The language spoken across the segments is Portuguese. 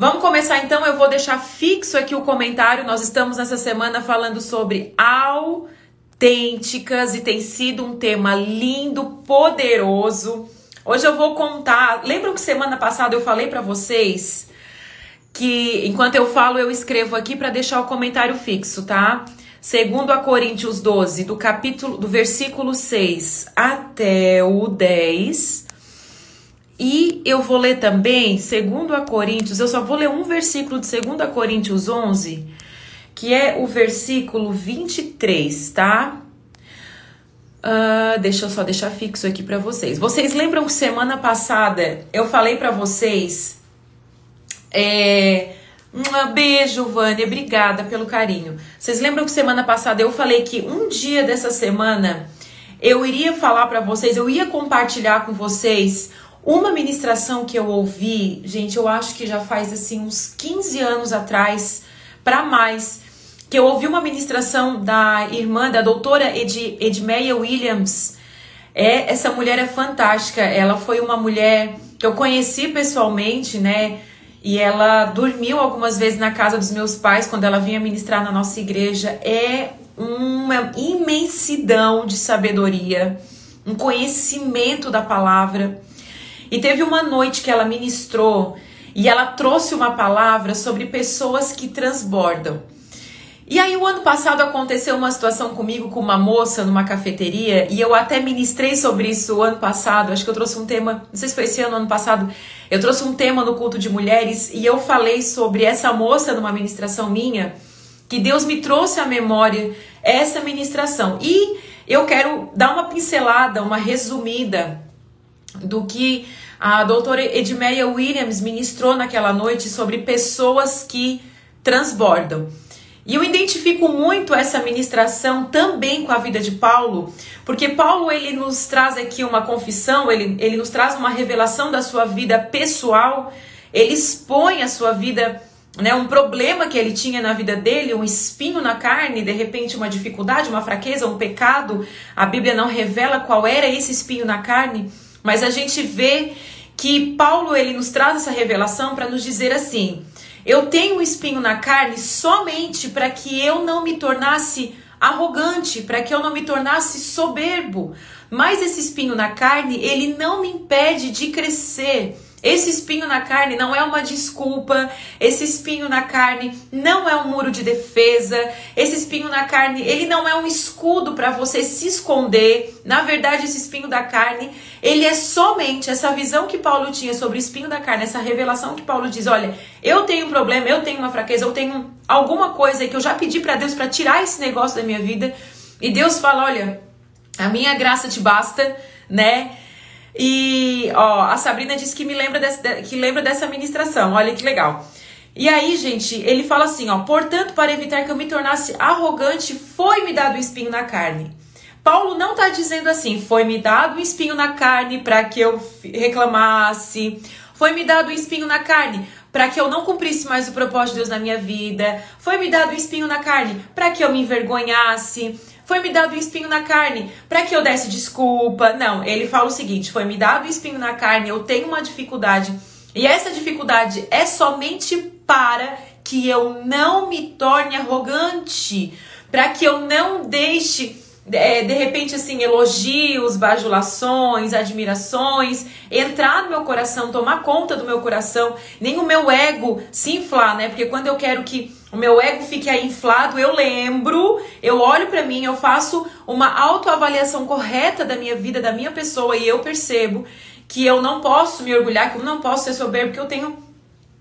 Vamos começar então. Eu vou deixar fixo aqui o comentário. Nós estamos nessa semana falando sobre autênticas e tem sido um tema lindo, poderoso. Hoje eu vou contar. Lembram que semana passada eu falei para vocês que enquanto eu falo eu escrevo aqui para deixar o comentário fixo, tá? Segundo a Coríntios 12, do capítulo do versículo 6 até o 10, e eu vou ler também, segundo a Coríntios, eu só vou ler um versículo de 2 a Coríntios 11, que é o versículo 23, tá? Uh, deixa eu só deixar fixo aqui para vocês. Vocês lembram que semana passada eu falei para vocês. É, um beijo, Vânia, obrigada pelo carinho. Vocês lembram que semana passada eu falei que um dia dessa semana eu iria falar para vocês, eu ia compartilhar com vocês uma ministração que eu ouvi, gente, eu acho que já faz assim uns 15 anos atrás, para mais, que eu ouvi uma ministração da irmã, da doutora Ed, Edmeia Williams. É, essa mulher é fantástica. Ela foi uma mulher que eu conheci pessoalmente, né? E ela dormiu algumas vezes na casa dos meus pais quando ela vinha ministrar na nossa igreja. É uma imensidão de sabedoria, um conhecimento da palavra. E teve uma noite que ela ministrou e ela trouxe uma palavra sobre pessoas que transbordam. E aí, o ano passado aconteceu uma situação comigo com uma moça numa cafeteria e eu até ministrei sobre isso o ano passado. Acho que eu trouxe um tema, não sei se foi esse ano, ano passado. Eu trouxe um tema no culto de mulheres e eu falei sobre essa moça numa ministração minha, que Deus me trouxe à memória essa ministração. E eu quero dar uma pincelada, uma resumida do que a doutora Edmeia Williams ministrou naquela noite sobre pessoas que transbordam. E eu identifico muito essa ministração também com a vida de Paulo, porque Paulo ele nos traz aqui uma confissão, ele, ele nos traz uma revelação da sua vida pessoal, ele expõe a sua vida, né, um problema que ele tinha na vida dele, um espinho na carne, de repente uma dificuldade, uma fraqueza, um pecado. A Bíblia não revela qual era esse espinho na carne, mas a gente vê que Paulo ele nos traz essa revelação para nos dizer assim: eu tenho um espinho na carne somente para que eu não me tornasse arrogante, para que eu não me tornasse soberbo. Mas esse espinho na carne, ele não me impede de crescer. Esse espinho na carne não é uma desculpa, esse espinho na carne não é um muro de defesa, esse espinho na carne, ele não é um escudo para você se esconder. Na verdade, esse espinho da carne, ele é somente essa visão que Paulo tinha sobre o espinho da carne, essa revelação que Paulo diz: olha, eu tenho um problema, eu tenho uma fraqueza, eu tenho alguma coisa que eu já pedi para Deus para tirar esse negócio da minha vida. E Deus fala: olha, a minha graça te basta, né? E, ó, a Sabrina disse que me lembra desse, que lembra dessa ministração. Olha que legal. E aí, gente, ele fala assim, ó: "Portanto, para evitar que eu me tornasse arrogante, foi-me dado um espinho na carne." Paulo não está dizendo assim: "Foi-me dado um espinho na carne para que eu reclamasse." Foi-me dado um espinho na carne para que eu não cumprisse mais o propósito de Deus na minha vida. Foi-me dado um espinho na carne para que eu me envergonhasse. Foi-me dado um espinho na carne para que eu desse desculpa. Não, ele fala o seguinte: foi-me dado um espinho na carne, eu tenho uma dificuldade. E essa dificuldade é somente para que eu não me torne arrogante, para que eu não deixe é, de repente, assim, elogios, bajulações, admirações, entrar no meu coração, tomar conta do meu coração, nem o meu ego se inflar, né? Porque quando eu quero que o meu ego aí inflado, eu lembro, eu olho para mim, eu faço uma autoavaliação correta da minha vida, da minha pessoa e eu percebo que eu não posso me orgulhar, que eu não posso ser soberbo, porque eu tenho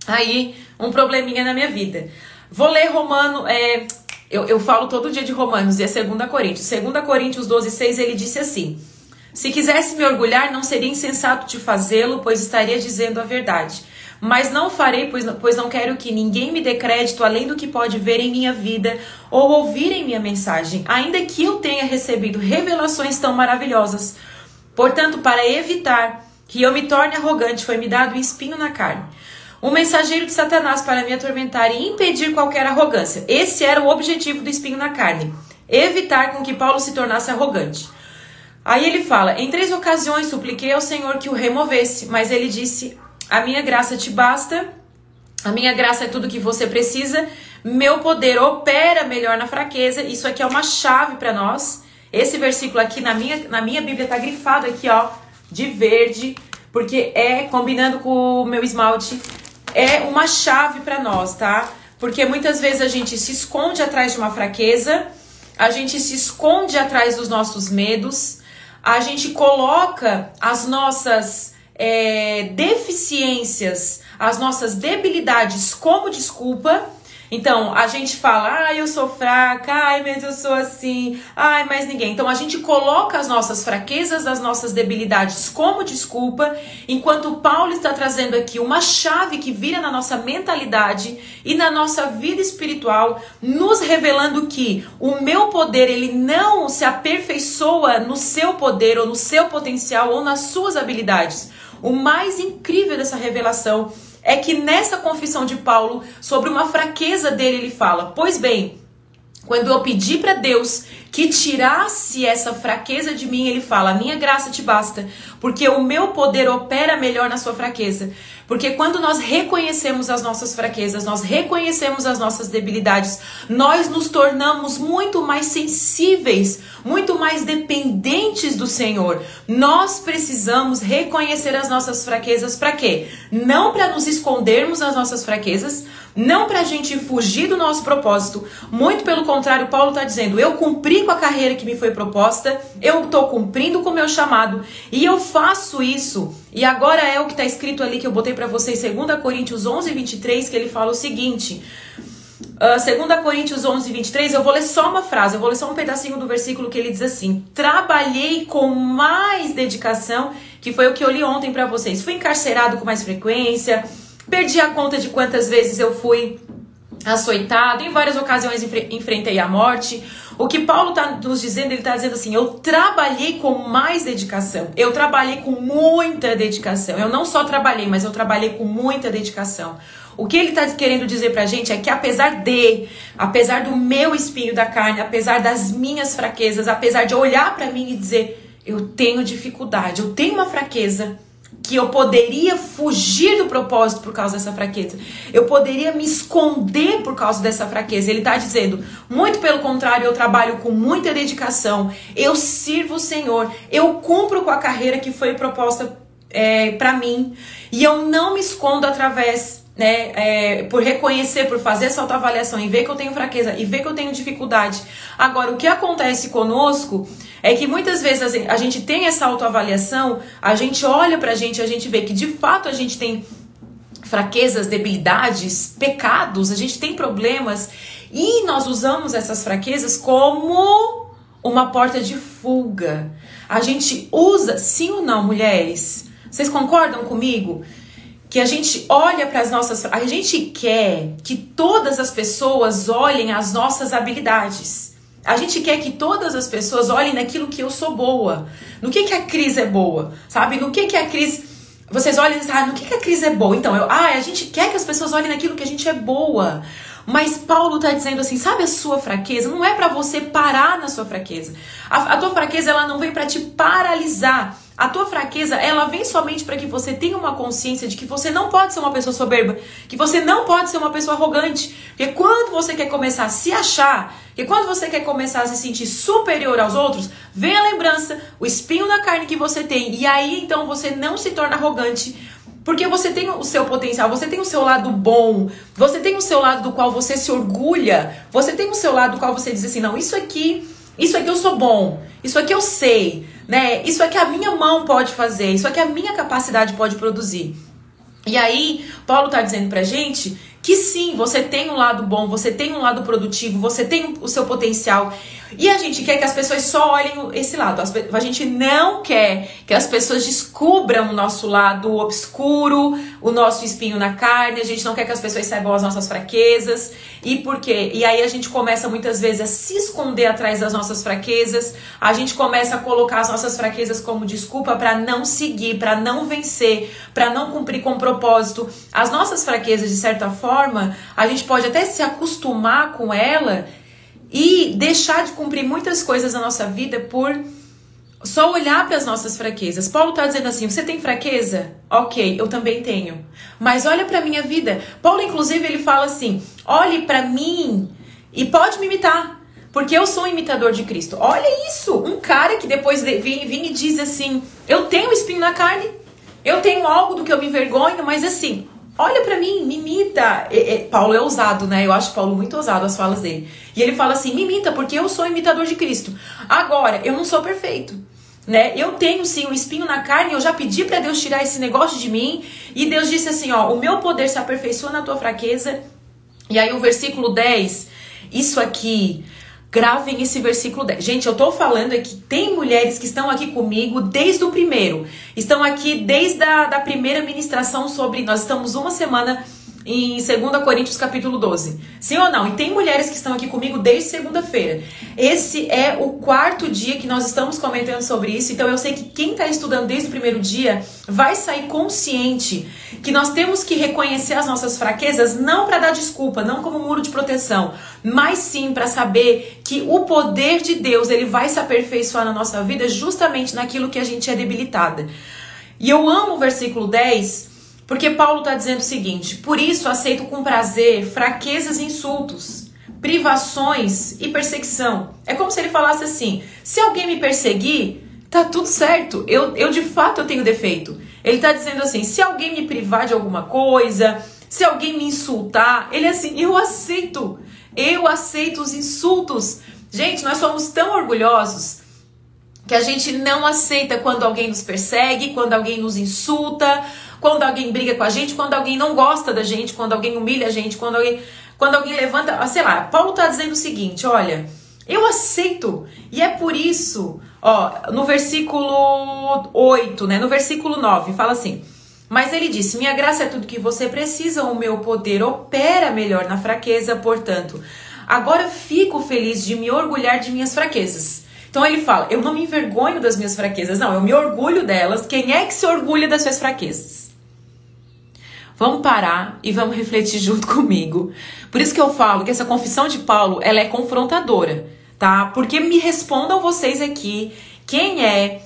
aí um probleminha na minha vida. Vou ler Romano, é, eu, eu falo todo dia de Romanos e é 2 Coríntios. 2 Coríntios 12, 6, ele disse assim: Se quisesse me orgulhar, não seria insensato de fazê-lo, pois estaria dizendo a verdade. Mas não farei, pois, pois não quero que ninguém me dê crédito além do que pode ver em minha vida ou ouvir em minha mensagem, ainda que eu tenha recebido revelações tão maravilhosas. Portanto, para evitar que eu me torne arrogante, foi me dado um espinho na carne um mensageiro de Satanás para me atormentar e impedir qualquer arrogância. Esse era o objetivo do espinho na carne, evitar com que Paulo se tornasse arrogante. Aí ele fala: Em três ocasiões supliquei ao Senhor que o removesse, mas ele disse: A minha graça te basta, A minha graça é tudo que você precisa. Meu poder opera melhor na fraqueza. Isso aqui é uma chave para nós. Esse versículo aqui na minha, na minha Bíblia tá grifado aqui, ó, de verde, porque é combinando com o meu esmalte, é uma chave para nós, tá? Porque muitas vezes a gente se esconde atrás de uma fraqueza, a gente se esconde atrás dos nossos medos, a gente coloca as nossas é, deficiências, as nossas debilidades como desculpa então, a gente fala, ai, eu sou fraca, ai, mas eu sou assim, ai, mais ninguém. Então, a gente coloca as nossas fraquezas, as nossas debilidades como desculpa, enquanto Paulo está trazendo aqui uma chave que vira na nossa mentalidade e na nossa vida espiritual, nos revelando que o meu poder, ele não se aperfeiçoa no seu poder ou no seu potencial ou nas suas habilidades. O mais incrível dessa revelação é que nessa confissão de Paulo sobre uma fraqueza dele, ele fala: Pois bem, quando eu pedi para Deus que tirasse essa fraqueza de mim, ele fala: Minha graça te basta, porque o meu poder opera melhor na sua fraqueza. Porque quando nós reconhecemos as nossas fraquezas, nós reconhecemos as nossas debilidades, nós nos tornamos muito mais sensíveis, muito mais dependentes do Senhor. Nós precisamos reconhecer as nossas fraquezas para quê? Não para nos escondermos das nossas fraquezas, não para a gente fugir do nosso propósito. Muito pelo contrário, Paulo está dizendo: eu cumpri com a carreira que me foi proposta, eu estou cumprindo com o meu chamado e eu faço isso e agora é o que está escrito ali que eu botei para vocês, 2 Coríntios 11, 23, que ele fala o seguinte. Uh, 2 Coríntios 11, 23, eu vou ler só uma frase, eu vou ler só um pedacinho do versículo que ele diz assim: Trabalhei com mais dedicação, que foi o que eu li ontem para vocês. Fui encarcerado com mais frequência, perdi a conta de quantas vezes eu fui açoitado, em várias ocasiões enfrentei a morte. O que Paulo está nos dizendo, ele está dizendo assim: eu trabalhei com mais dedicação, eu trabalhei com muita dedicação. Eu não só trabalhei, mas eu trabalhei com muita dedicação. O que ele está querendo dizer para a gente é que apesar de, apesar do meu espinho da carne, apesar das minhas fraquezas, apesar de olhar para mim e dizer, eu tenho dificuldade, eu tenho uma fraqueza, que eu poderia fugir do propósito por causa dessa fraqueza. Eu poderia me esconder por causa dessa fraqueza. Ele está dizendo, muito pelo contrário, eu trabalho com muita dedicação, eu sirvo o Senhor, eu cumpro com a carreira que foi proposta é, para mim e eu não me escondo através né, é, por reconhecer, por fazer essa autoavaliação e ver que eu tenho fraqueza e ver que eu tenho dificuldade. Agora, o que acontece conosco é que muitas vezes a gente tem essa autoavaliação, a gente olha pra gente, a gente vê que de fato a gente tem fraquezas, debilidades, pecados, a gente tem problemas e nós usamos essas fraquezas como uma porta de fuga. A gente usa, sim ou não, mulheres? Vocês concordam comigo? Que a gente olha para as nossas. A gente quer que todas as pessoas olhem as nossas habilidades. A gente quer que todas as pessoas olhem naquilo que eu sou boa. No que, que a Cris é boa, sabe? No que, que a Cris. Vocês olham e dizem, ah, no que, que a Cris é boa? Então, eu, ah, a gente quer que as pessoas olhem naquilo que a gente é boa. Mas Paulo está dizendo assim, sabe a sua fraqueza? Não é para você parar na sua fraqueza. A, a tua fraqueza, ela não vem para te paralisar. A tua fraqueza, ela vem somente para que você tenha uma consciência de que você não pode ser uma pessoa soberba, que você não pode ser uma pessoa arrogante. Porque quando você quer começar a se achar, que quando você quer começar a se sentir superior aos outros, vem a lembrança, o espinho na carne que você tem, e aí então você não se torna arrogante, porque você tem o seu potencial, você tem o seu lado bom, você tem o seu lado do qual você se orgulha, você tem o seu lado do qual você diz assim: não, isso aqui, isso aqui eu sou bom, isso aqui eu sei né? Isso é que a minha mão pode fazer, isso é que a minha capacidade pode produzir. E aí, Paulo está dizendo pra gente que sim, você tem um lado bom, você tem um lado produtivo, você tem o seu potencial. E a gente quer que as pessoas só olhem esse lado. A gente não quer que as pessoas descubram o nosso lado obscuro, o nosso espinho na carne. A gente não quer que as pessoas saibam as nossas fraquezas. E por quê? E aí a gente começa muitas vezes a se esconder atrás das nossas fraquezas. A gente começa a colocar as nossas fraquezas como desculpa para não seguir, para não vencer, para não cumprir com propósito. As nossas fraquezas, de certa forma, a gente pode até se acostumar com ela e deixar de cumprir muitas coisas na nossa vida por só olhar para as nossas fraquezas. Paulo está dizendo assim: você tem fraqueza? Ok, eu também tenho. Mas olha para minha vida. Paulo, inclusive, ele fala assim: olhe para mim e pode me imitar. Porque eu sou um imitador de Cristo. Olha isso! Um cara que depois vem, vem e diz assim: Eu tenho espinho na carne, eu tenho algo do que eu me envergonho, mas assim, olha para mim, me imita. E, e, Paulo é ousado, né? Eu acho Paulo muito ousado as falas dele. E ele fala assim: me imita, porque eu sou imitador de Cristo. Agora, eu não sou perfeito. Né? Eu tenho sim um espinho na carne, eu já pedi para Deus tirar esse negócio de mim, e Deus disse assim, ó, o meu poder se aperfeiçoa na tua fraqueza. E aí o versículo 10, isso aqui Gravem esse versículo 10. Gente, eu tô falando aqui, tem mulheres que estão aqui comigo desde o primeiro. Estão aqui desde a da primeira ministração sobre. Nós estamos uma semana em 2 Coríntios capítulo 12. Sim ou não? E tem mulheres que estão aqui comigo desde segunda-feira. Esse é o quarto dia que nós estamos comentando sobre isso, então eu sei que quem está estudando desde o primeiro dia vai sair consciente que nós temos que reconhecer as nossas fraquezas não para dar desculpa, não como muro de proteção, mas sim para saber que o poder de Deus, ele vai se aperfeiçoar na nossa vida justamente naquilo que a gente é debilitada. E eu amo o versículo 10, porque Paulo está dizendo o seguinte: por isso aceito com prazer fraquezas e insultos, privações e perseguição. É como se ele falasse assim: se alguém me perseguir, tá tudo certo. Eu, eu de fato eu tenho defeito. Ele está dizendo assim: se alguém me privar de alguma coisa, se alguém me insultar, ele é assim: eu aceito. Eu aceito os insultos. Gente, nós somos tão orgulhosos que a gente não aceita quando alguém nos persegue, quando alguém nos insulta, quando alguém briga com a gente, quando alguém não gosta da gente, quando alguém humilha a gente, quando alguém, quando alguém levanta, ah, sei lá, Paulo está dizendo o seguinte, olha, eu aceito. E é por isso, ó, no versículo 8, né, no versículo 9, fala assim: "Mas ele disse: Minha graça é tudo que você precisa, o meu poder opera melhor na fraqueza, portanto, agora fico feliz de me orgulhar de minhas fraquezas." Então ele fala: Eu não me envergonho das minhas fraquezas, não, eu me orgulho delas. Quem é que se orgulha das suas fraquezas? Vamos parar e vamos refletir junto comigo. Por isso que eu falo que essa confissão de Paulo, ela é confrontadora, tá? Porque me respondam vocês aqui, quem é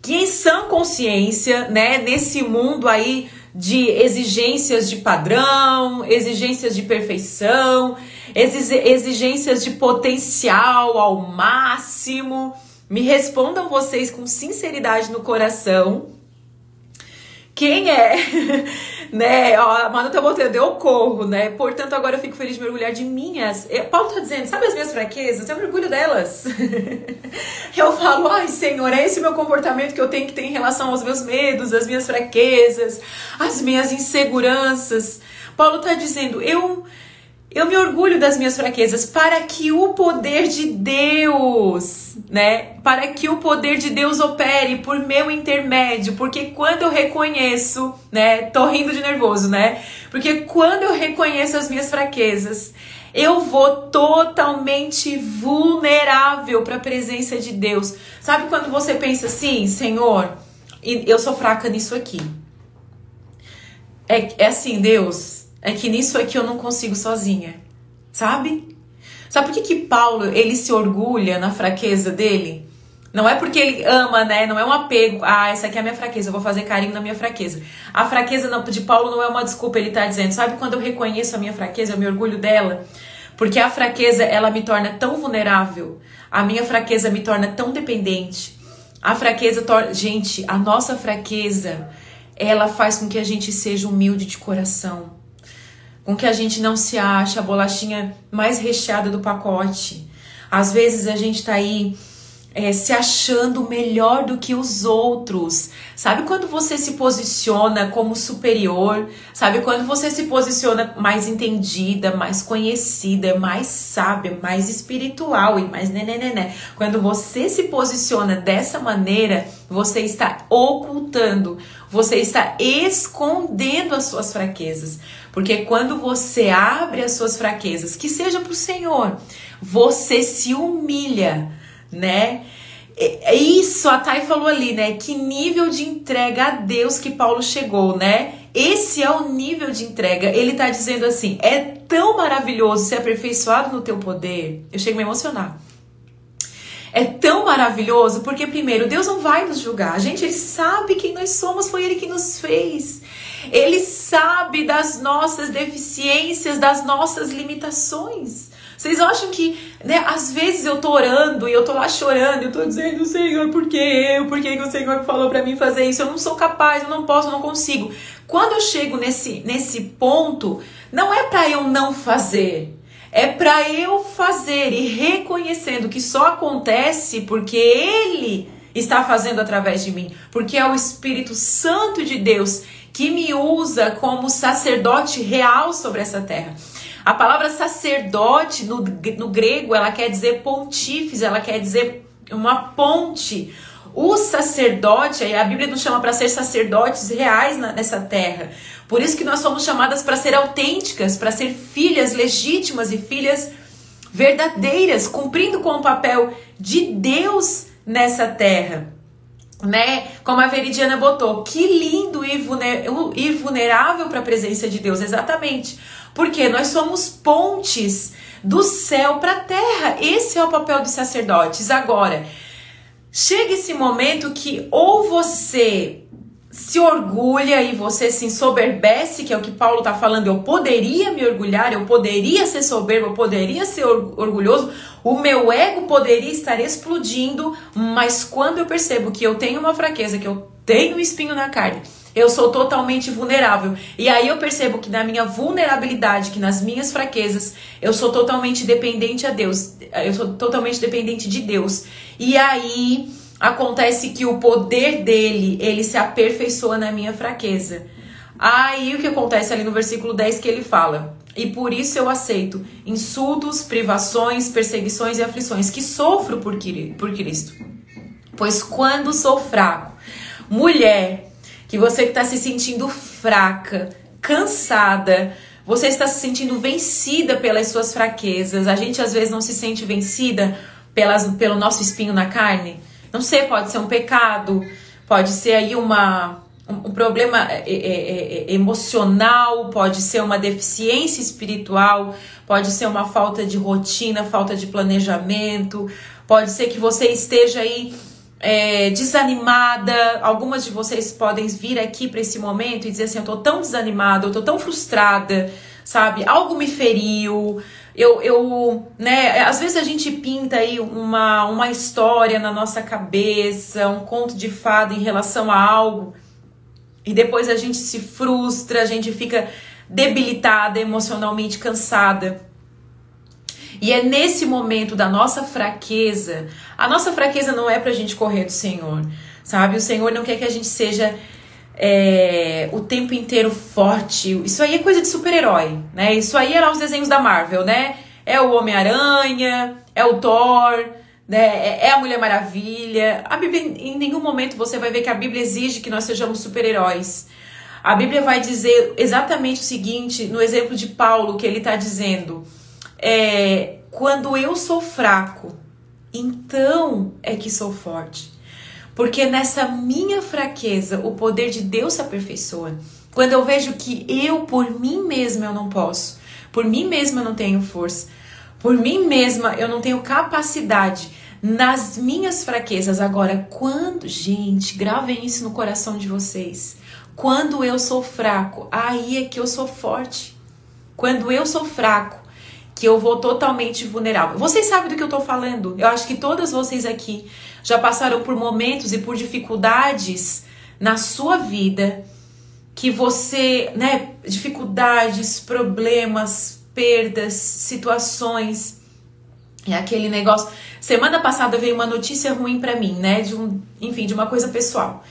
que em consciência, né, nesse mundo aí de exigências de padrão, exigências de perfeição, exigências de potencial ao máximo, me respondam vocês com sinceridade no coração quem é, né? Ó, a Manu tá botando, eu corro, né? Portanto, agora eu fico feliz de mergulhar de minhas. Paulo tá dizendo, sabe as minhas fraquezas? Eu mergulho delas. eu falo, ai, Senhor, é esse meu comportamento que eu tenho que ter em relação aos meus medos, as minhas fraquezas, as minhas inseguranças. Paulo tá dizendo, eu eu me orgulho das minhas fraquezas para que o poder de Deus, né? Para que o poder de Deus opere por meu intermédio, porque quando eu reconheço, né? Tô rindo de nervoso, né? Porque quando eu reconheço as minhas fraquezas, eu vou totalmente vulnerável para a presença de Deus. Sabe quando você pensa assim, Senhor, eu sou fraca nisso aqui. É, é assim, Deus, é que nisso é que eu não consigo sozinha, sabe? Sabe por que, que Paulo ele se orgulha na fraqueza dele? Não é porque ele ama, né? Não é um apego. Ah, essa aqui é a minha fraqueza, eu vou fazer carinho na minha fraqueza. A fraqueza de Paulo não é uma desculpa, ele tá dizendo, sabe quando eu reconheço a minha fraqueza, eu me orgulho dela? Porque a fraqueza, ela me torna tão vulnerável. A minha fraqueza me torna tão dependente. A fraqueza torna. Gente, a nossa fraqueza, ela faz com que a gente seja humilde de coração com que a gente não se acha a bolachinha mais recheada do pacote. Às vezes a gente tá aí é, se achando melhor do que os outros. Sabe quando você se posiciona como superior? Sabe quando você se posiciona mais entendida, mais conhecida, mais sábia, mais espiritual e mais nenenené? Quando você se posiciona dessa maneira, você está ocultando, você está escondendo as suas fraquezas. Porque quando você abre as suas fraquezas, que seja para o Senhor, você se humilha né? É, isso, a Thay falou ali, né? Que nível de entrega a Deus que Paulo chegou, né? Esse é o nível de entrega. Ele tá dizendo assim: é tão maravilhoso ser aperfeiçoado no teu poder. Eu chego a me emocionar. é tão maravilhoso, porque primeiro, Deus não vai nos julgar. A gente, ele sabe quem nós somos, foi ele que nos fez. Ele sabe das nossas deficiências, das nossas limitações. Vocês acham que, né, às vezes eu tô orando e eu tô lá chorando, eu tô dizendo, Senhor, por que eu? Por que o Senhor falou para mim fazer isso? Eu não sou capaz, eu não posso, eu não consigo. Quando eu chego nesse, nesse ponto, não é para eu não fazer. É para eu fazer e reconhecendo que só acontece porque Ele está fazendo através de mim, porque é o Espírito Santo de Deus que me usa como sacerdote real sobre essa terra. A palavra sacerdote no, no grego, ela quer dizer pontífice, ela quer dizer uma ponte. O sacerdote, a Bíblia nos chama para ser sacerdotes reais nessa terra. Por isso que nós somos chamadas para ser autênticas, para ser filhas legítimas e filhas verdadeiras, cumprindo com o papel de Deus nessa terra. Né? Como a Veridiana botou, que lindo e vulnerável para a presença de Deus, exatamente. Porque nós somos pontes do céu para a terra. Esse é o papel dos sacerdotes. Agora, chega esse momento que ou você se orgulha e você se ensoberbece, que é o que Paulo está falando, eu poderia me orgulhar, eu poderia ser soberbo, eu poderia ser orgulhoso, o meu ego poderia estar explodindo, mas quando eu percebo que eu tenho uma fraqueza, que eu tenho um espinho na carne, eu sou totalmente vulnerável. E aí eu percebo que na minha vulnerabilidade, que nas minhas fraquezas, eu sou totalmente dependente a Deus. Eu sou totalmente dependente de Deus. E aí acontece que o poder dele, ele se aperfeiçoa na minha fraqueza. Aí o que acontece ali no versículo 10 que ele fala: "E por isso eu aceito insultos, privações, perseguições e aflições que sofro por Cristo. Pois quando sou fraco, mulher, que você que está se sentindo fraca, cansada, você está se sentindo vencida pelas suas fraquezas. A gente às vezes não se sente vencida pelas, pelo nosso espinho na carne. Não sei, pode ser um pecado, pode ser aí uma, um, problema é, é, é, é, emocional, pode ser uma deficiência espiritual, pode ser uma falta de rotina, falta de planejamento, pode ser que você esteja aí é, desanimada. Algumas de vocês podem vir aqui para esse momento e dizer assim: eu tô tão desanimada, eu tô tão frustrada, sabe? Algo me feriu. Eu, eu, né? Às vezes a gente pinta aí uma, uma história na nossa cabeça, um conto de fada em relação a algo, e depois a gente se frustra, a gente fica debilitada, emocionalmente cansada. E é nesse momento da nossa fraqueza, a nossa fraqueza não é pra gente correr do Senhor, sabe? O Senhor não quer que a gente seja é, o tempo inteiro forte. Isso aí é coisa de super-herói, né? Isso aí era os desenhos da Marvel, né? É o Homem-Aranha, é o Thor, né? É, é a Mulher Maravilha. A Bíblia, em nenhum momento você vai ver que a Bíblia exige que nós sejamos super-heróis. A Bíblia vai dizer exatamente o seguinte, no exemplo de Paulo, que ele está dizendo é, quando eu sou fraco, então é que sou forte. Porque nessa minha fraqueza o poder de Deus se aperfeiçoa. Quando eu vejo que eu por mim mesma eu não posso, por mim mesma eu não tenho força, por mim mesma eu não tenho capacidade nas minhas fraquezas. Agora, quando, gente, gravem isso no coração de vocês. Quando eu sou fraco, aí é que eu sou forte. Quando eu sou fraco, que eu vou totalmente vulnerável. Vocês sabem do que eu tô falando? Eu acho que todas vocês aqui já passaram por momentos e por dificuldades na sua vida que você, né, dificuldades, problemas, perdas, situações, e aquele negócio. Semana passada veio uma notícia ruim para mim, né, de um, enfim, de uma coisa pessoal.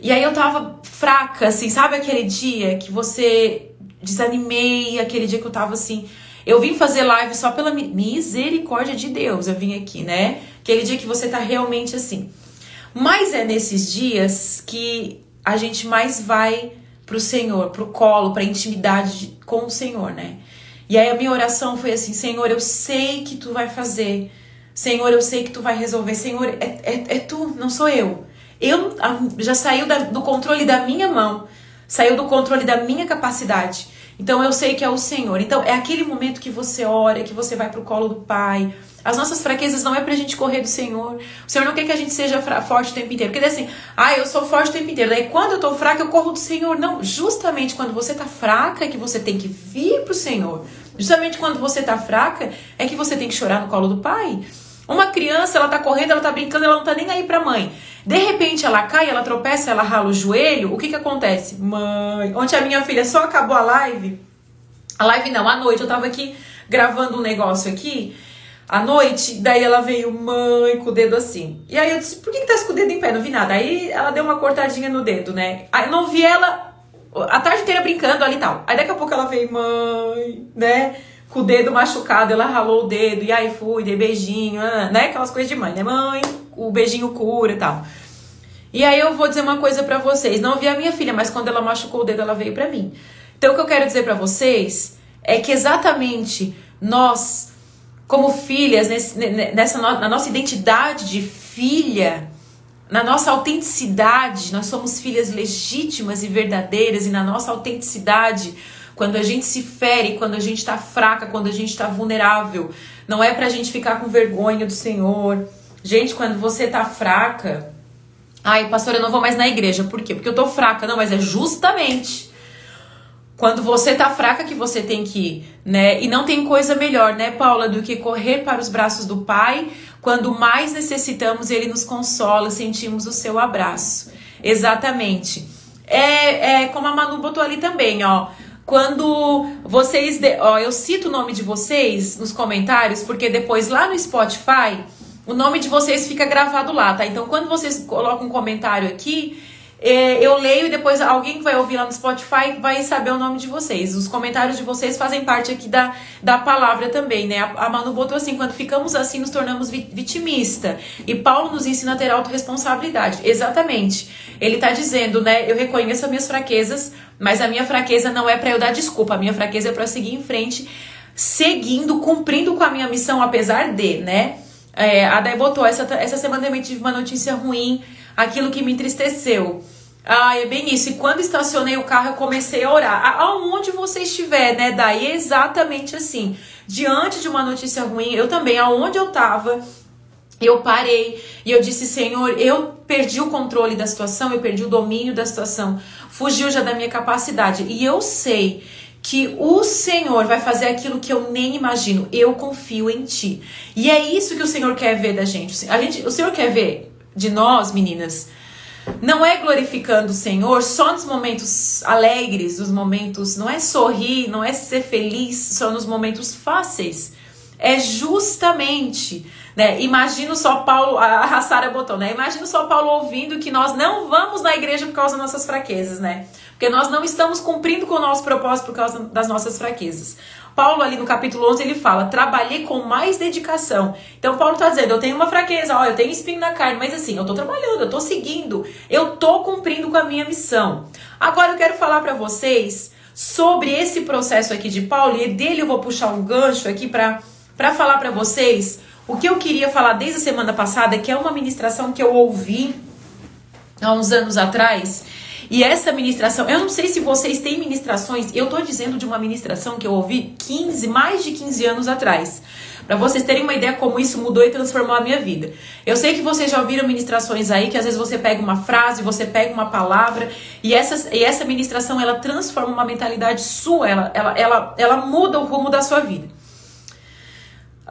E aí eu tava fraca, assim, sabe aquele dia que você desanimei, aquele dia que eu tava assim, eu vim fazer live só pela misericórdia de Deus. Eu vim aqui, né? Aquele dia que você tá realmente assim. Mas é nesses dias que a gente mais vai pro Senhor, pro colo, pra intimidade com o Senhor, né? E aí a minha oração foi assim: Senhor, eu sei que tu vai fazer. Senhor, eu sei que tu vai resolver. Senhor, é, é, é tu, não sou eu. Eu já saiu da, do controle da minha mão, saiu do controle da minha capacidade. Então eu sei que é o Senhor. Então é aquele momento que você ora, que você vai pro colo do Pai. As nossas fraquezas não é pra gente correr do Senhor. O Senhor não quer que a gente seja forte o tempo inteiro. Porque assim, ah, eu sou forte o tempo inteiro. Daí quando eu tô fraca, eu corro do Senhor. Não, justamente quando você tá fraca é que você tem que vir pro Senhor. Justamente quando você tá fraca é que você tem que chorar no colo do Pai. Uma criança, ela tá correndo, ela tá brincando, ela não tá nem aí pra mãe. De repente ela cai, ela tropeça, ela rala o joelho. O que que acontece? Mãe, ontem a minha filha só acabou a live. A live não, à noite eu tava aqui gravando um negócio aqui. À noite, daí ela veio, mãe, com o dedo assim. E aí eu disse, por que, que tá com o dedo em pé? Não vi nada. Aí ela deu uma cortadinha no dedo, né? Aí eu não vi ela a tarde inteira brincando ali e tal. Aí daqui a pouco ela veio, mãe, né? Com o dedo machucado, ela ralou o dedo. E aí fui, dei beijinho, ah, né? Aquelas coisas de mãe, né? Mãe, o beijinho cura e tal. E aí eu vou dizer uma coisa para vocês. Não vi a minha filha, mas quando ela machucou o dedo, ela veio para mim. Então o que eu quero dizer para vocês é que exatamente nós, como filhas, nesse, nessa na nossa identidade de filha, na nossa autenticidade, nós somos filhas legítimas e verdadeiras, e na nossa autenticidade, quando a gente se fere, quando a gente está fraca, quando a gente está vulnerável, não é pra gente ficar com vergonha do Senhor. Gente, quando você tá fraca, ai, pastor, eu não vou mais na igreja. Por quê? Porque eu tô fraca. Não, mas é justamente quando você tá fraca que você tem que ir, né? E não tem coisa melhor, né, Paula, do que correr para os braços do Pai, quando mais necessitamos, ele nos consola, sentimos o seu abraço. Exatamente. É, é como a Manu botou ali também, ó. Quando vocês, de, ó, eu cito o nome de vocês nos comentários, porque depois lá no Spotify, o nome de vocês fica gravado lá, tá? Então quando vocês colocam um comentário aqui, é, eu leio e depois alguém que vai ouvir lá no Spotify vai saber o nome de vocês. Os comentários de vocês fazem parte aqui da, da palavra também, né? A, a Manu botou assim: quando ficamos assim, nos tornamos vitimista. E Paulo nos ensina a ter autorresponsabilidade. Exatamente. Ele tá dizendo, né? Eu reconheço as minhas fraquezas, mas a minha fraqueza não é para eu dar desculpa. A minha fraqueza é para seguir em frente, seguindo, cumprindo com a minha missão, apesar de, né? É, a Dai botou, essa, essa semana também tive uma notícia ruim, aquilo que me entristeceu. Ah, é bem isso. E quando estacionei o carro, eu comecei a orar. Aonde você estiver, né? Daí é exatamente assim. Diante de uma notícia ruim, eu também, aonde eu tava, eu parei e eu disse: Senhor, eu perdi o controle da situação, eu perdi o domínio da situação, fugiu já da minha capacidade. E eu sei que o Senhor vai fazer aquilo que eu nem imagino. Eu confio em Ti. E é isso que o Senhor quer ver da gente. A gente, o Senhor quer ver de nós, meninas não é glorificando o Senhor só nos momentos alegres, nos momentos. Não é sorrir, não é ser feliz só nos momentos fáceis. É justamente. Né? Imagino só Paulo, a Sara botou, né? Imagino só Paulo ouvindo que nós não vamos na igreja por causa das nossas fraquezas, né? Porque nós não estamos cumprindo com o nosso propósito por causa das nossas fraquezas. Paulo, ali no capítulo 11, ele fala: trabalhei com mais dedicação. Então, Paulo está dizendo: eu tenho uma fraqueza, ó, eu tenho espinho na carne, mas assim, eu estou trabalhando, eu estou seguindo, eu estou cumprindo com a minha missão. Agora, eu quero falar para vocês sobre esse processo aqui de Paulo, e dele eu vou puxar um gancho aqui para falar para vocês o que eu queria falar desde a semana passada, que é uma ministração que eu ouvi há uns anos atrás e essa ministração, eu não sei se vocês têm ministrações, eu tô dizendo de uma ministração que eu ouvi 15, mais de 15 anos atrás. Para vocês terem uma ideia como isso mudou e transformou a minha vida. Eu sei que vocês já ouviram ministrações aí que às vezes você pega uma frase, você pega uma palavra e essa, e essa ministração ela transforma uma mentalidade sua, ela, ela, ela, ela muda o rumo da sua vida.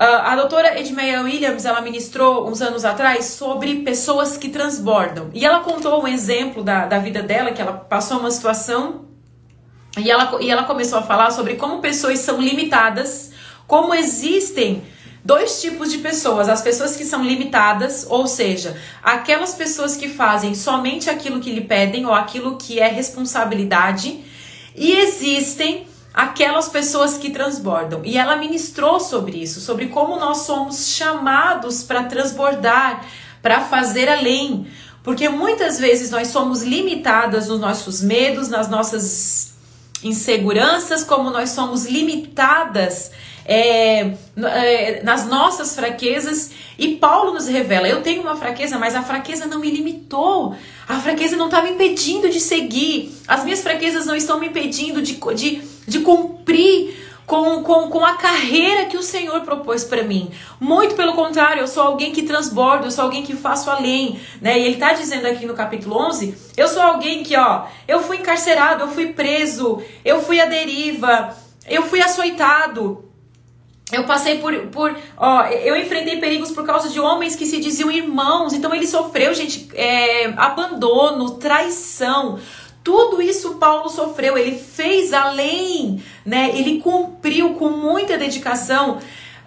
Uh, a doutora Edmeia Williams, ela ministrou uns anos atrás sobre pessoas que transbordam. E ela contou um exemplo da, da vida dela, que ela passou uma situação e ela, e ela começou a falar sobre como pessoas são limitadas, como existem dois tipos de pessoas: as pessoas que são limitadas, ou seja, aquelas pessoas que fazem somente aquilo que lhe pedem ou aquilo que é responsabilidade, e existem aquelas pessoas que transbordam. E ela ministrou sobre isso, sobre como nós somos chamados para transbordar, para fazer além. Porque muitas vezes nós somos limitadas nos nossos medos, nas nossas inseguranças, como nós somos limitadas é, é, nas nossas fraquezas. E Paulo nos revela: eu tenho uma fraqueza, mas a fraqueza não me limitou. A fraqueza não está me impedindo de seguir. As minhas fraquezas não estão me impedindo de, de de cumprir com, com, com a carreira que o Senhor propôs para mim. Muito pelo contrário, eu sou alguém que transborda, eu sou alguém que faço além, né? E ele tá dizendo aqui no capítulo 11, eu sou alguém que, ó, eu fui encarcerado, eu fui preso, eu fui à deriva, eu fui açoitado, eu passei por, por ó, eu enfrentei perigos por causa de homens que se diziam irmãos. Então ele sofreu, gente, é, abandono, traição. Tudo isso Paulo sofreu, ele fez além, né? Ele cumpriu com muita dedicação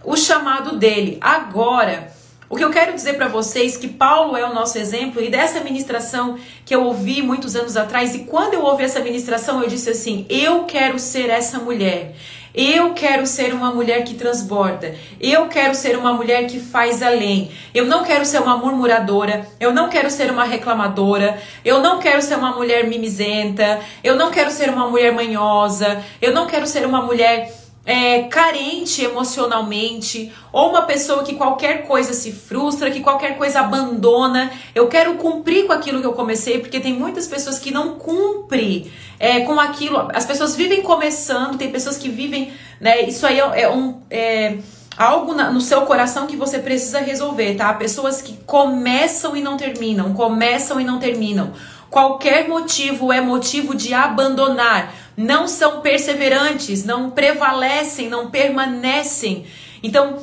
o chamado dele. Agora, o que eu quero dizer para vocês que Paulo é o nosso exemplo e dessa ministração que eu ouvi muitos anos atrás e quando eu ouvi essa ministração eu disse assim: eu quero ser essa mulher. Eu quero ser uma mulher que transborda. Eu quero ser uma mulher que faz além. Eu não quero ser uma murmuradora. Eu não quero ser uma reclamadora. Eu não quero ser uma mulher mimizenta. Eu não quero ser uma mulher manhosa. Eu não quero ser uma mulher é, carente emocionalmente, ou uma pessoa que qualquer coisa se frustra, que qualquer coisa abandona. Eu quero cumprir com aquilo que eu comecei, porque tem muitas pessoas que não cumprem é, com aquilo. As pessoas vivem começando, tem pessoas que vivem, né? Isso aí é, é um. É, algo na, no seu coração que você precisa resolver, tá? Pessoas que começam e não terminam, começam e não terminam. Qualquer motivo é motivo de abandonar não são perseverantes, não prevalecem, não permanecem. Então,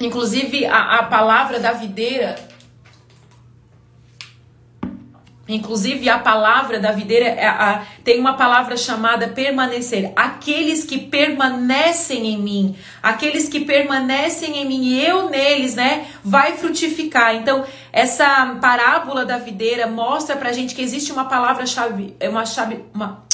inclusive, a, a palavra da videira. Inclusive, a palavra da videira é a, tem uma palavra chamada permanecer. Aqueles que permanecem em mim, aqueles que permanecem em mim e eu neles, né, vai frutificar. Então, essa parábola da videira mostra pra gente que existe uma palavra-chave, uma chave, uma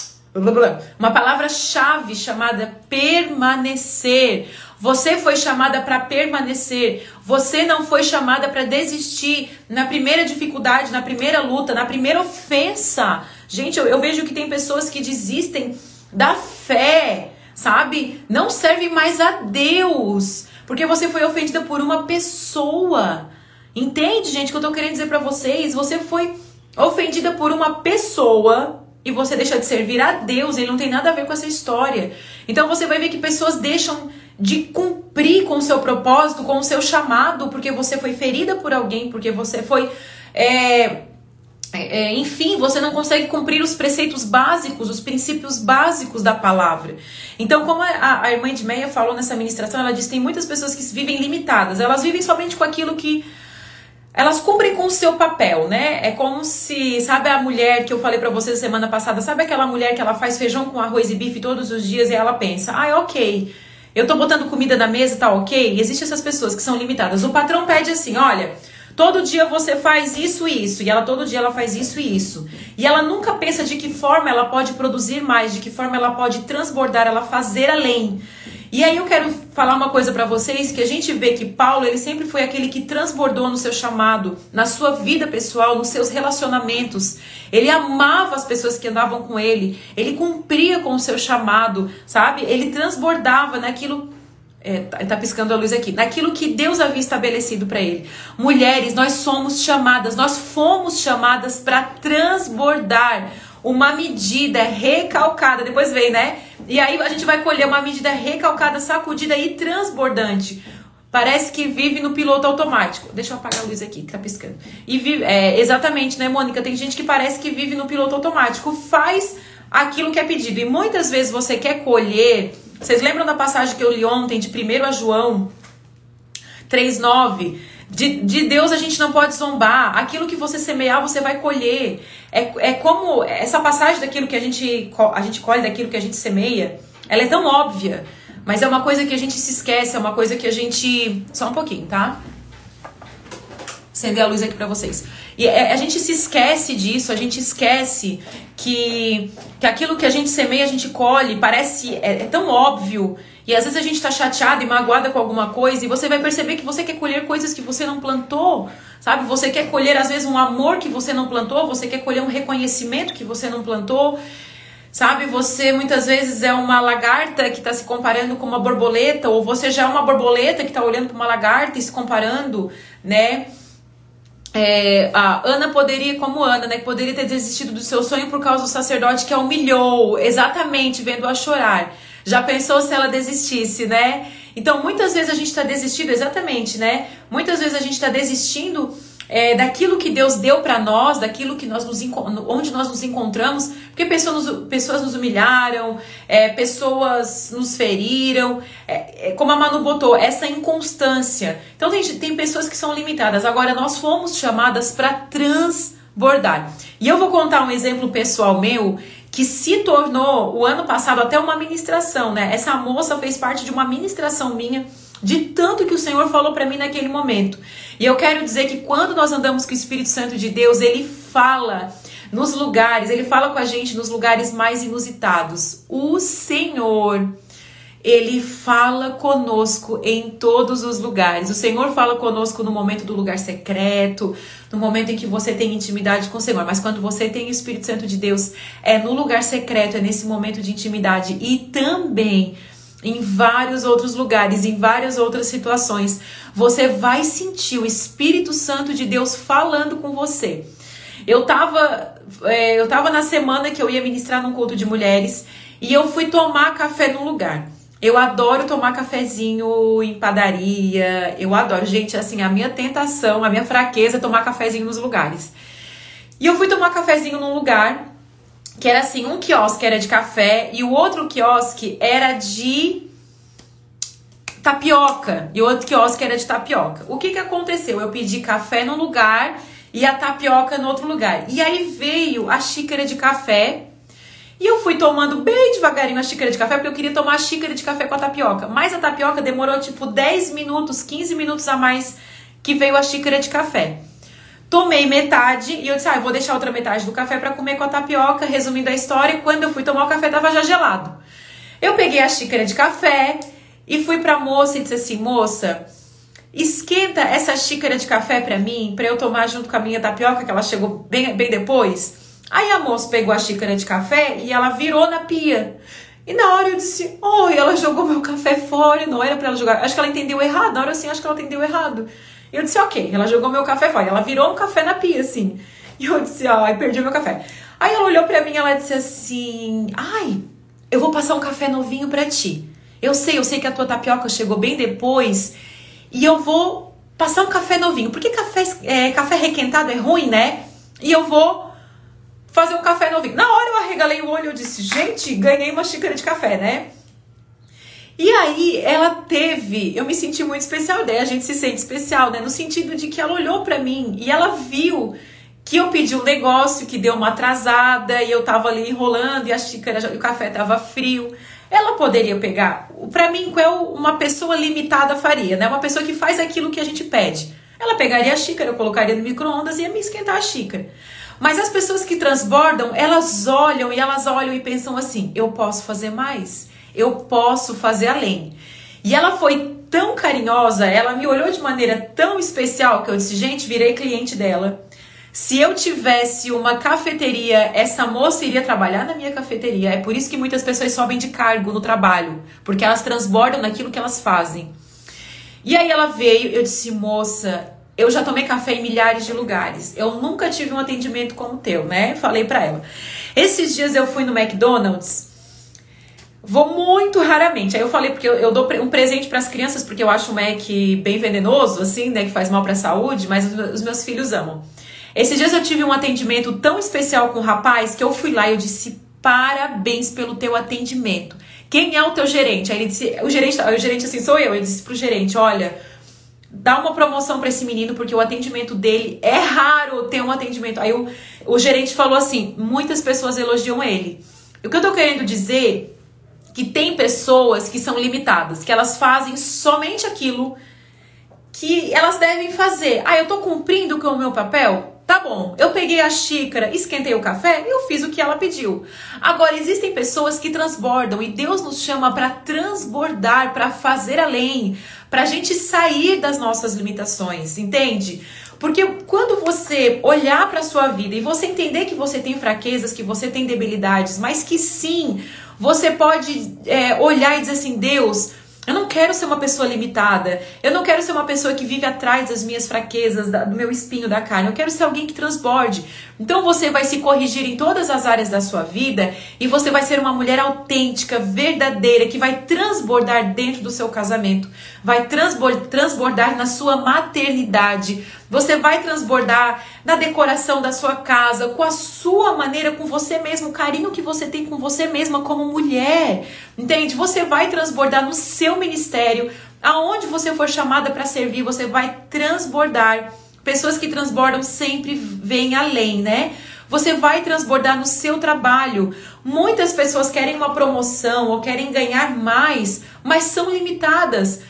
uma palavra-chave chamada permanecer. Você foi chamada para permanecer. Você não foi chamada para desistir na primeira dificuldade, na primeira luta, na primeira ofensa. Gente, eu, eu vejo que tem pessoas que desistem da fé, sabe? Não servem mais a Deus, porque você foi ofendida por uma pessoa. Entende, gente, o que eu tô querendo dizer para vocês? Você foi ofendida por uma pessoa e você deixa de servir a Deus, ele não tem nada a ver com essa história. Então você vai ver que pessoas deixam de cumprir com o seu propósito, com o seu chamado, porque você foi ferida por alguém, porque você foi. É, é, enfim, você não consegue cumprir os preceitos básicos, os princípios básicos da palavra. Então, como a, a irmã de Meia falou nessa ministração, ela disse: tem muitas pessoas que vivem limitadas, elas vivem somente com aquilo que elas cumprem com o seu papel, né? É como se, sabe a mulher que eu falei para vocês semana passada, sabe aquela mulher que ela faz feijão com arroz e bife todos os dias e ela pensa, ah, ok, eu tô botando comida na mesa, tá ok? Existem essas pessoas que são limitadas. O patrão pede assim, olha, todo dia você faz isso e isso, e ela todo dia ela faz isso e isso. E ela nunca pensa de que forma ela pode produzir mais, de que forma ela pode transbordar, ela fazer além. E aí eu quero falar uma coisa para vocês que a gente vê que Paulo, ele sempre foi aquele que transbordou no seu chamado, na sua vida pessoal, nos seus relacionamentos. Ele amava as pessoas que andavam com ele, ele cumpria com o seu chamado, sabe? Ele transbordava naquilo é, tá, tá piscando a luz aqui. Naquilo que Deus havia estabelecido para ele. Mulheres, nós somos chamadas, nós fomos chamadas para transbordar uma medida recalcada. Depois vem, né? E aí a gente vai colher uma medida recalcada, sacudida e transbordante. Parece que vive no piloto automático. Deixa eu apagar a luz aqui, que tá piscando. E vive, é, exatamente, né, Mônica? Tem gente que parece que vive no piloto automático. Faz aquilo que é pedido. E muitas vezes você quer colher. Vocês lembram da passagem que eu li ontem de 1 a João 3,9? De, de Deus a gente não pode zombar. Aquilo que você semear, você vai colher. É, é como essa passagem daquilo que a gente, a gente colhe, daquilo que a gente semeia, ela é tão óbvia, mas é uma coisa que a gente se esquece, é uma coisa que a gente. Só um pouquinho, tá? Acender a luz aqui pra vocês. E é, a gente se esquece disso, a gente esquece que, que aquilo que a gente semeia, a gente colhe, parece. É, é tão óbvio e às vezes a gente está chateada e magoada com alguma coisa e você vai perceber que você quer colher coisas que você não plantou, sabe? Você quer colher às vezes um amor que você não plantou, você quer colher um reconhecimento que você não plantou. Sabe, você muitas vezes é uma lagarta que está se comparando com uma borboleta, ou você já é uma borboleta que está olhando para uma lagarta e se comparando, né? é, a Ana poderia, como Ana, né, poderia ter desistido do seu sonho por causa do sacerdote que a humilhou, exatamente, vendo-a chorar. Já pensou se ela desistisse, né? Então, muitas vezes a gente está desistindo, exatamente, né? Muitas vezes a gente está desistindo é, daquilo que Deus deu para nós, daquilo que nós nos onde nós nos encontramos, porque pessoas nos, pessoas nos humilharam, é, pessoas nos feriram, é, é como a Manu botou, essa inconstância. Então tem, tem pessoas que são limitadas. Agora nós fomos chamadas para transbordar. E eu vou contar um exemplo pessoal meu que se tornou o ano passado até uma ministração, né? Essa moça fez parte de uma ministração minha de tanto que o Senhor falou para mim naquele momento. E eu quero dizer que quando nós andamos com o Espírito Santo de Deus, ele fala nos lugares, ele fala com a gente nos lugares mais inusitados. O Senhor ele fala conosco em todos os lugares. O Senhor fala conosco no momento do lugar secreto, no momento em que você tem intimidade com o Senhor. Mas quando você tem o Espírito Santo de Deus, é no lugar secreto, é nesse momento de intimidade. E também em vários outros lugares, em várias outras situações, você vai sentir o Espírito Santo de Deus falando com você. Eu tava, é, eu tava na semana que eu ia ministrar num culto de mulheres e eu fui tomar café num lugar. Eu adoro tomar cafezinho em padaria, eu adoro. Gente, assim, a minha tentação, a minha fraqueza é tomar cafezinho nos lugares. E eu fui tomar cafezinho num lugar que era assim, um quiosque era de café e o outro quiosque era de tapioca e o outro quiosque era de tapioca. O que que aconteceu? Eu pedi café num lugar e a tapioca no outro lugar. E aí veio a xícara de café e eu fui tomando bem devagarinho a xícara de café, porque eu queria tomar a xícara de café com a tapioca. Mas a tapioca demorou tipo 10 minutos, 15 minutos a mais que veio a xícara de café. Tomei metade e eu disse, ah, eu vou deixar outra metade do café para comer com a tapioca. Resumindo a história, quando eu fui tomar o café, tava já gelado. Eu peguei a xícara de café e fui pra moça e disse assim, moça, esquenta essa xícara de café para mim, para eu tomar junto com a minha tapioca, que ela chegou bem, bem depois. Aí a moça pegou a xícara de café e ela virou na pia. E na hora eu disse, oh, ela jogou meu café fora, não era para ela jogar. Acho que ela entendeu errado. Na hora assim, acho que ela entendeu errado. E eu disse, ok. Ela jogou meu café fora. Ela virou um café na pia, assim. E eu disse, ai, perdi meu café. Aí ela olhou para mim e ela disse assim, ai, eu vou passar um café novinho para ti. Eu sei, eu sei que a tua tapioca chegou bem depois. E eu vou passar um café novinho. Porque café, é, café requentado é ruim, né? E eu vou fazer um café novinho. Na hora eu arregalei o olho e disse, gente, ganhei uma xícara de café, né? E aí ela teve, eu me senti muito especial, daí a gente se sente especial, né? No sentido de que ela olhou para mim e ela viu que eu pedi um negócio que deu uma atrasada e eu tava ali enrolando e a xícara, o café tava frio. Ela poderia pegar, para mim, qual uma pessoa limitada faria, né? Uma pessoa que faz aquilo que a gente pede. Ela pegaria a xícara, eu colocaria no micro-ondas e ia me esquentar a xícara. Mas as pessoas que transbordam, elas olham e elas olham e pensam assim: eu posso fazer mais, eu posso fazer além. E ela foi tão carinhosa, ela me olhou de maneira tão especial que eu disse: gente, virei cliente dela. Se eu tivesse uma cafeteria, essa moça iria trabalhar na minha cafeteria. É por isso que muitas pessoas sobem de cargo no trabalho, porque elas transbordam naquilo que elas fazem. E aí ela veio, eu disse: moça, eu já tomei café em milhares de lugares. Eu nunca tive um atendimento como o teu, né? Falei para ela. Esses dias eu fui no McDonald's. Vou muito raramente. Aí eu falei porque eu, eu dou um presente para as crianças porque eu acho o Mac bem venenoso, assim, né, que faz mal para a saúde, mas os, meus filhos amam. Esses dias eu tive um atendimento tão especial com um rapaz que eu fui lá e eu disse: "Parabéns pelo teu atendimento. Quem é o teu gerente?" Aí ele disse: "O gerente, o gerente assim sou eu." Ele disse pro gerente: "Olha, dá uma promoção para esse menino, porque o atendimento dele é raro ter um atendimento. Aí o, o gerente falou assim: muitas pessoas elogiam ele. o que eu tô querendo dizer que tem pessoas que são limitadas, que elas fazem somente aquilo que elas devem fazer. Ah, eu tô cumprindo com o meu papel? Tá bom, eu peguei a xícara, esquentei o café eu fiz o que ela pediu. Agora, existem pessoas que transbordam e Deus nos chama para transbordar, para fazer além, para a gente sair das nossas limitações, entende? Porque quando você olhar para sua vida e você entender que você tem fraquezas, que você tem debilidades, mas que sim, você pode é, olhar e dizer assim: Deus, Eu não quero ser uma pessoa limitada. Eu não quero ser uma pessoa que vive atrás das minhas fraquezas, da, do meu espinho da carne. Eu quero ser alguém que transborde. Então você vai se corrigir em todas as áreas da sua vida e você vai ser uma mulher autêntica, verdadeira, que vai transbordar dentro do seu casamento, vai transbordar na sua maternidade. Você vai transbordar na decoração da sua casa, com a sua maneira, com você mesmo, o carinho que você tem com você mesma como mulher. Entende? Você vai transbordar no seu ministério, aonde você for chamada para servir, você vai transbordar. Pessoas que transbordam sempre vêm além, né? Você vai transbordar no seu trabalho. Muitas pessoas querem uma promoção ou querem ganhar mais, mas são limitadas.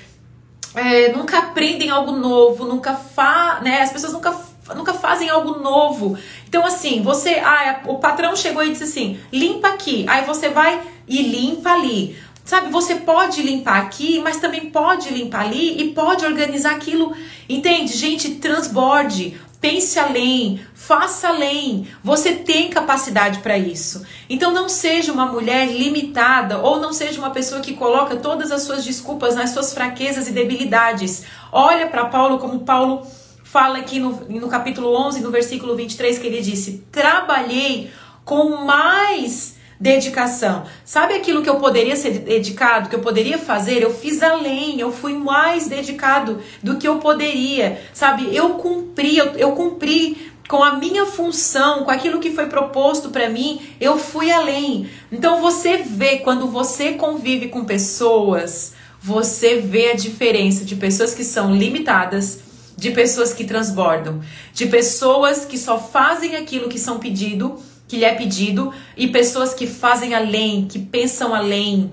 É, nunca aprendem algo novo, nunca fa, né? As pessoas nunca nunca fazem algo novo. Então assim, você, ah, o patrão chegou e disse assim: "Limpa aqui". Aí você vai e limpa ali. Sabe, você pode limpar aqui, mas também pode limpar ali e pode organizar aquilo. Entende? Gente, transborde, pense além, faça além. Você tem capacidade para isso. Então não seja uma mulher limitada ou não seja uma pessoa que coloca todas as suas desculpas nas suas fraquezas e debilidades. Olha para Paulo como Paulo fala aqui no, no capítulo 11, no versículo 23, que ele disse: Trabalhei com mais dedicação. Sabe aquilo que eu poderia ser dedicado, que eu poderia fazer? Eu fiz além, eu fui mais dedicado do que eu poderia. Sabe? Eu cumpri, eu, eu cumpri com a minha função, com aquilo que foi proposto para mim, eu fui além. Então você vê quando você convive com pessoas, você vê a diferença de pessoas que são limitadas, de pessoas que transbordam, de pessoas que só fazem aquilo que são pedido que lhe é pedido e pessoas que fazem além, que pensam além.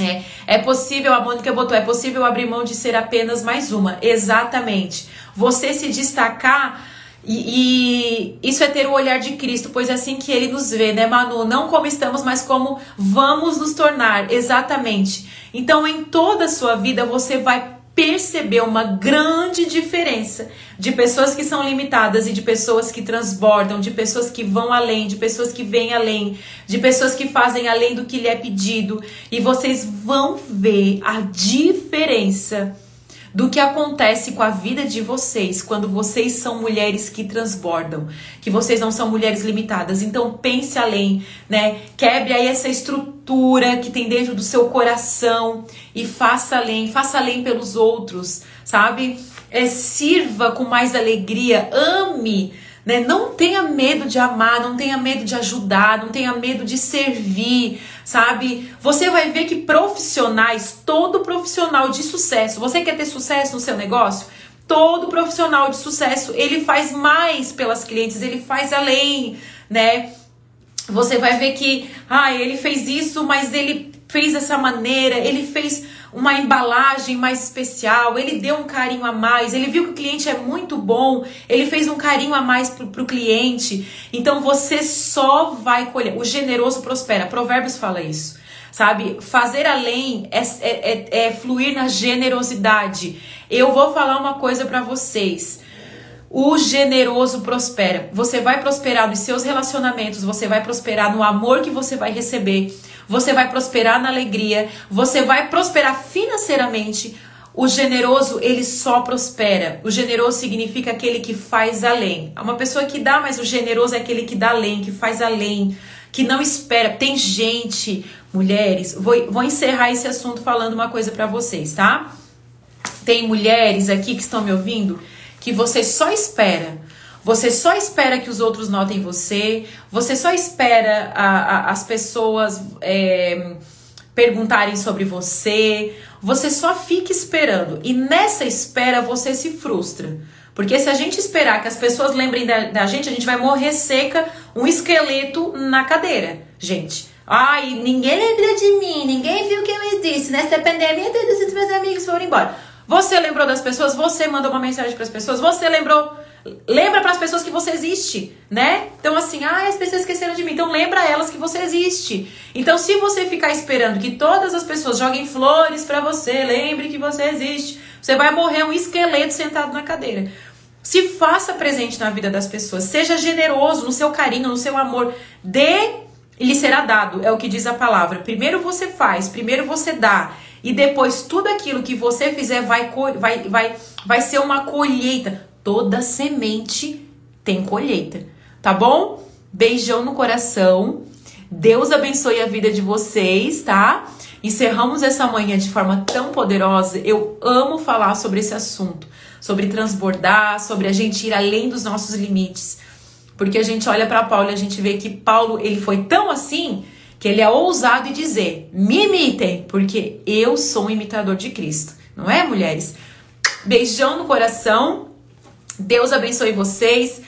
É, é possível, a Mônica botou, é possível abrir mão de ser apenas mais uma. Exatamente. Você se destacar e, e, isso é ter o olhar de Cristo, pois é assim que ele nos vê, né, Manu? Não como estamos, mas como vamos nos tornar. Exatamente. Então, em toda a sua vida, você vai perceber uma grande diferença de pessoas que são limitadas e de pessoas que transbordam, de pessoas que vão além, de pessoas que vêm além, de pessoas que fazem além do que lhe é pedido. E vocês vão ver a diferença do que acontece com a vida de vocês quando vocês são mulheres que transbordam, que vocês não são mulheres limitadas. Então pense além, né? Quebre aí essa estrutura que tem dentro do seu coração e faça além, faça além pelos outros, sabe? É, sirva com mais alegria, ame né? Não tenha medo de amar, não tenha medo de ajudar, não tenha medo de servir, sabe? Você vai ver que profissionais, todo profissional de sucesso, você quer ter sucesso no seu negócio? Todo profissional de sucesso, ele faz mais pelas clientes, ele faz além, né? Você vai ver que, ah, ele fez isso, mas ele fez dessa maneira, ele fez uma embalagem mais especial, ele deu um carinho a mais, ele viu que o cliente é muito bom, ele fez um carinho a mais para o cliente. Então você só vai colher. O generoso prospera. Provérbios fala isso. Sabe? Fazer além é, é, é, é fluir na generosidade. Eu vou falar uma coisa para vocês. O generoso prospera. Você vai prosperar nos seus relacionamentos, você vai prosperar no amor que você vai receber você vai prosperar na alegria, você vai prosperar financeiramente. O generoso, ele só prospera. O generoso significa aquele que faz além. Uma pessoa que dá, mas o generoso é aquele que dá além, que faz além, que não espera. Tem gente, mulheres, vou, vou encerrar esse assunto falando uma coisa para vocês, tá? Tem mulheres aqui que estão me ouvindo que você só espera você só espera que os outros notem você, você só espera a, a, as pessoas é, perguntarem sobre você, você só fica esperando. E nessa espera você se frustra. Porque se a gente esperar que as pessoas lembrem da, da gente, a gente vai morrer seca, um esqueleto na cadeira. Gente, ai, ninguém lembra de mim, ninguém viu o que eu disse. Nessa pandemia, todos os meus amigos foram embora. Você lembrou das pessoas, você mandou uma mensagem para as pessoas, você lembrou Lembra para as pessoas que você existe, né? Então assim, ah, as pessoas esqueceram de mim. Então lembra elas que você existe. Então se você ficar esperando que todas as pessoas joguem flores para você, lembre que você existe, você vai morrer um esqueleto sentado na cadeira. Se faça presente na vida das pessoas, seja generoso no seu carinho, no seu amor, dê e lhe será dado, é o que diz a palavra. Primeiro você faz, primeiro você dá e depois tudo aquilo que você fizer vai, vai, vai, vai ser uma colheita. Toda semente tem colheita, tá bom? Beijão no coração. Deus abençoe a vida de vocês, tá? Encerramos essa manhã de forma tão poderosa. Eu amo falar sobre esse assunto, sobre transbordar, sobre a gente ir além dos nossos limites. Porque a gente olha para Paulo e a gente vê que Paulo, ele foi tão assim que ele é ousado em dizer: "Me imitem, porque eu sou um imitador de Cristo". Não é, mulheres? Beijão no coração. Deus abençoe vocês.